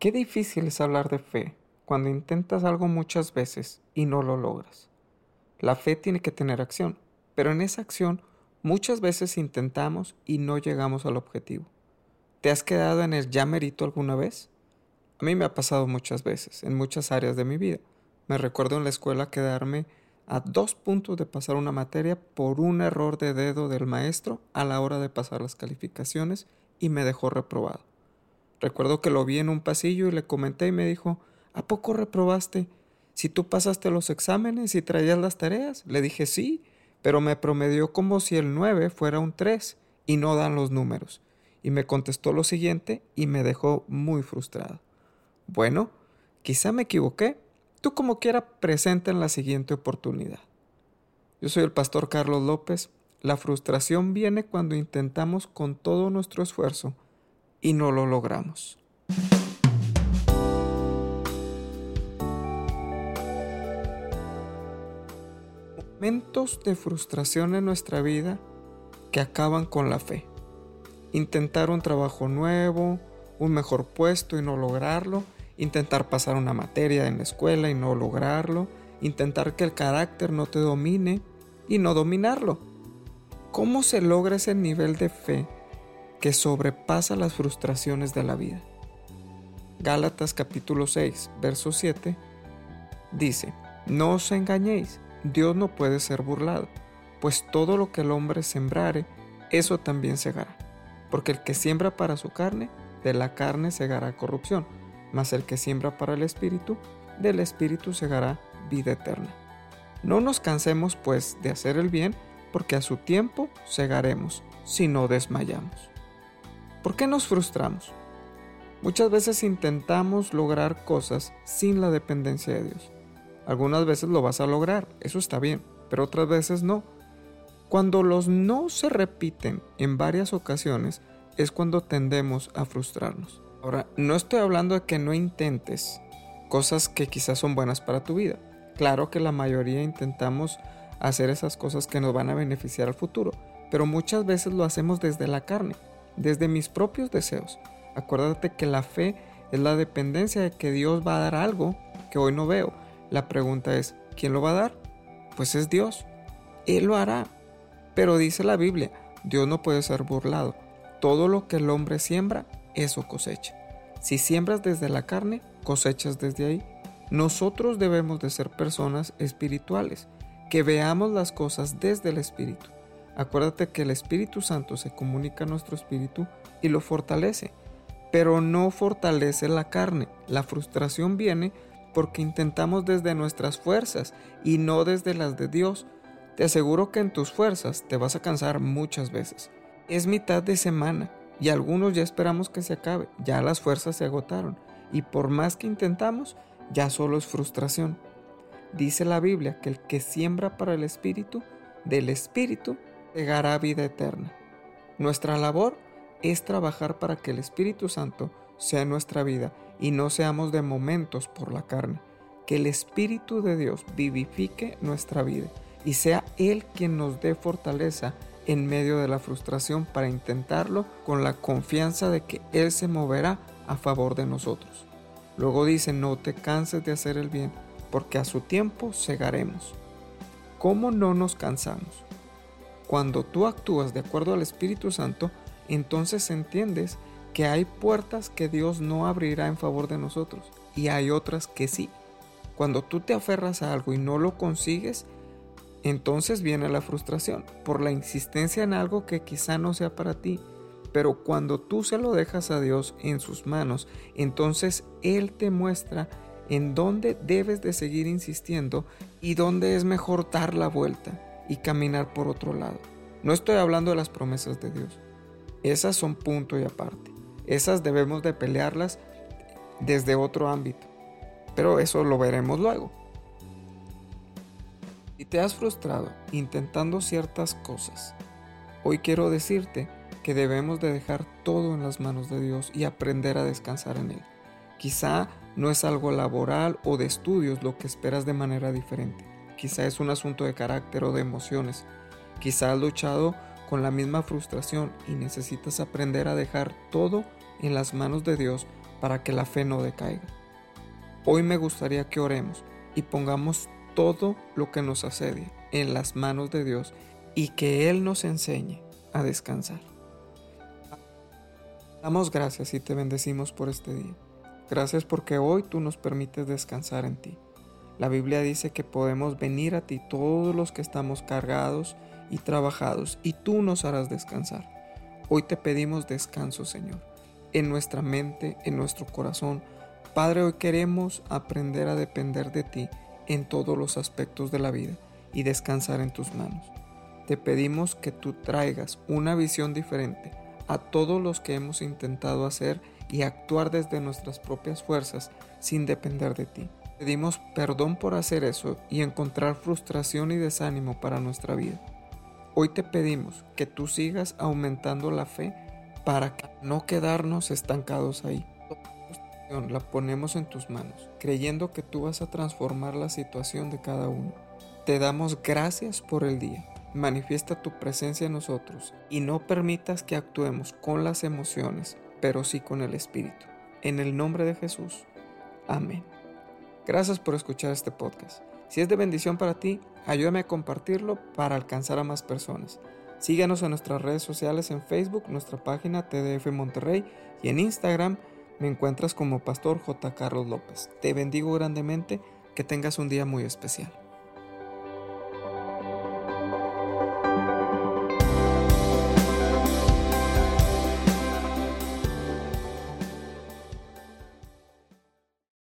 Qué difícil es hablar de fe cuando intentas algo muchas veces y no lo logras. La fe tiene que tener acción, pero en esa acción muchas veces intentamos y no llegamos al objetivo. ¿Te has quedado en el ya merito alguna vez? A mí me ha pasado muchas veces, en muchas áreas de mi vida. Me recuerdo en la escuela quedarme a dos puntos de pasar una materia por un error de dedo del maestro a la hora de pasar las calificaciones y me dejó reprobado. Recuerdo que lo vi en un pasillo y le comenté y me dijo, ¿a poco reprobaste? Si tú pasaste los exámenes y traías las tareas. Le dije sí, pero me promedió como si el 9 fuera un 3 y no dan los números. Y me contestó lo siguiente y me dejó muy frustrado. Bueno, quizá me equivoqué. Tú como quiera presenta en la siguiente oportunidad. Yo soy el pastor Carlos López. La frustración viene cuando intentamos con todo nuestro esfuerzo y no lo logramos. Momentos de frustración en nuestra vida que acaban con la fe. Intentar un trabajo nuevo, un mejor puesto y no lograrlo, intentar pasar una materia en la escuela y no lograrlo, intentar que el carácter no te domine y no dominarlo. ¿Cómo se logra ese nivel de fe que sobrepasa las frustraciones de la vida? Gálatas capítulo 6, verso 7 dice, no os engañéis, Dios no puede ser burlado, pues todo lo que el hombre sembrare, eso también segará, porque el que siembra para su carne, de la carne segará corrupción mas el que siembra para el Espíritu, del Espíritu segará vida eterna. No nos cansemos, pues, de hacer el bien, porque a su tiempo segaremos, si no desmayamos. ¿Por qué nos frustramos? Muchas veces intentamos lograr cosas sin la dependencia de Dios. Algunas veces lo vas a lograr, eso está bien, pero otras veces no. Cuando los no se repiten en varias ocasiones es cuando tendemos a frustrarnos. Ahora, no estoy hablando de que no intentes cosas que quizás son buenas para tu vida. Claro que la mayoría intentamos hacer esas cosas que nos van a beneficiar al futuro, pero muchas veces lo hacemos desde la carne, desde mis propios deseos. Acuérdate que la fe es la dependencia de que Dios va a dar algo que hoy no veo. La pregunta es, ¿quién lo va a dar? Pues es Dios. Él lo hará. Pero dice la Biblia, Dios no puede ser burlado. Todo lo que el hombre siembra, eso cosecha. Si siembras desde la carne, cosechas desde ahí. Nosotros debemos de ser personas espirituales, que veamos las cosas desde el Espíritu. Acuérdate que el Espíritu Santo se comunica a nuestro espíritu y lo fortalece, pero no fortalece la carne. La frustración viene porque intentamos desde nuestras fuerzas y no desde las de Dios. Te aseguro que en tus fuerzas te vas a cansar muchas veces. Es mitad de semana y algunos ya esperamos que se acabe, ya las fuerzas se agotaron y por más que intentamos, ya solo es frustración. Dice la Biblia que el que siembra para el Espíritu, del Espíritu, llegará vida eterna. Nuestra labor es trabajar para que el Espíritu Santo sea nuestra vida y no seamos de momentos por la carne. Que el Espíritu de Dios vivifique nuestra vida y sea Él quien nos dé fortaleza en medio de la frustración para intentarlo con la confianza de que Él se moverá a favor de nosotros. Luego dice, no te canses de hacer el bien, porque a su tiempo segaremos. ¿Cómo no nos cansamos? Cuando tú actúas de acuerdo al Espíritu Santo, entonces entiendes que hay puertas que Dios no abrirá en favor de nosotros y hay otras que sí. Cuando tú te aferras a algo y no lo consigues, entonces viene la frustración por la insistencia en algo que quizá no sea para ti. Pero cuando tú se lo dejas a Dios en sus manos, entonces Él te muestra en dónde debes de seguir insistiendo y dónde es mejor dar la vuelta y caminar por otro lado. No estoy hablando de las promesas de Dios. Esas son punto y aparte. Esas debemos de pelearlas desde otro ámbito. Pero eso lo veremos luego. Si te has frustrado intentando ciertas cosas, hoy quiero decirte que debemos de dejar todo en las manos de Dios y aprender a descansar en Él. Quizá no es algo laboral o de estudios lo que esperas de manera diferente. Quizá es un asunto de carácter o de emociones. Quizá has luchado con la misma frustración y necesitas aprender a dejar todo en las manos de Dios para que la fe no decaiga. Hoy me gustaría que oremos y pongamos todo lo que nos asedia en las manos de Dios y que Él nos enseñe a descansar. Damos gracias y te bendecimos por este día. Gracias porque hoy tú nos permites descansar en ti. La Biblia dice que podemos venir a ti todos los que estamos cargados y trabajados y tú nos harás descansar. Hoy te pedimos descanso, Señor, en nuestra mente, en nuestro corazón. Padre, hoy queremos aprender a depender de ti en todos los aspectos de la vida y descansar en tus manos. Te pedimos que tú traigas una visión diferente a todos los que hemos intentado hacer y actuar desde nuestras propias fuerzas sin depender de ti. Pedimos perdón por hacer eso y encontrar frustración y desánimo para nuestra vida. Hoy te pedimos que tú sigas aumentando la fe para no quedarnos estancados ahí. La ponemos en tus manos, creyendo que tú vas a transformar la situación de cada uno. Te damos gracias por el día manifiesta tu presencia en nosotros y no permitas que actuemos con las emociones, pero sí con el Espíritu. En el nombre de Jesús. Amén. Gracias por escuchar este podcast. Si es de bendición para ti, ayúdame a compartirlo para alcanzar a más personas. Síguenos en nuestras redes sociales en Facebook, nuestra página TDF Monterrey y en Instagram me encuentras como Pastor J. Carlos López. Te bendigo grandemente, que tengas un día muy especial.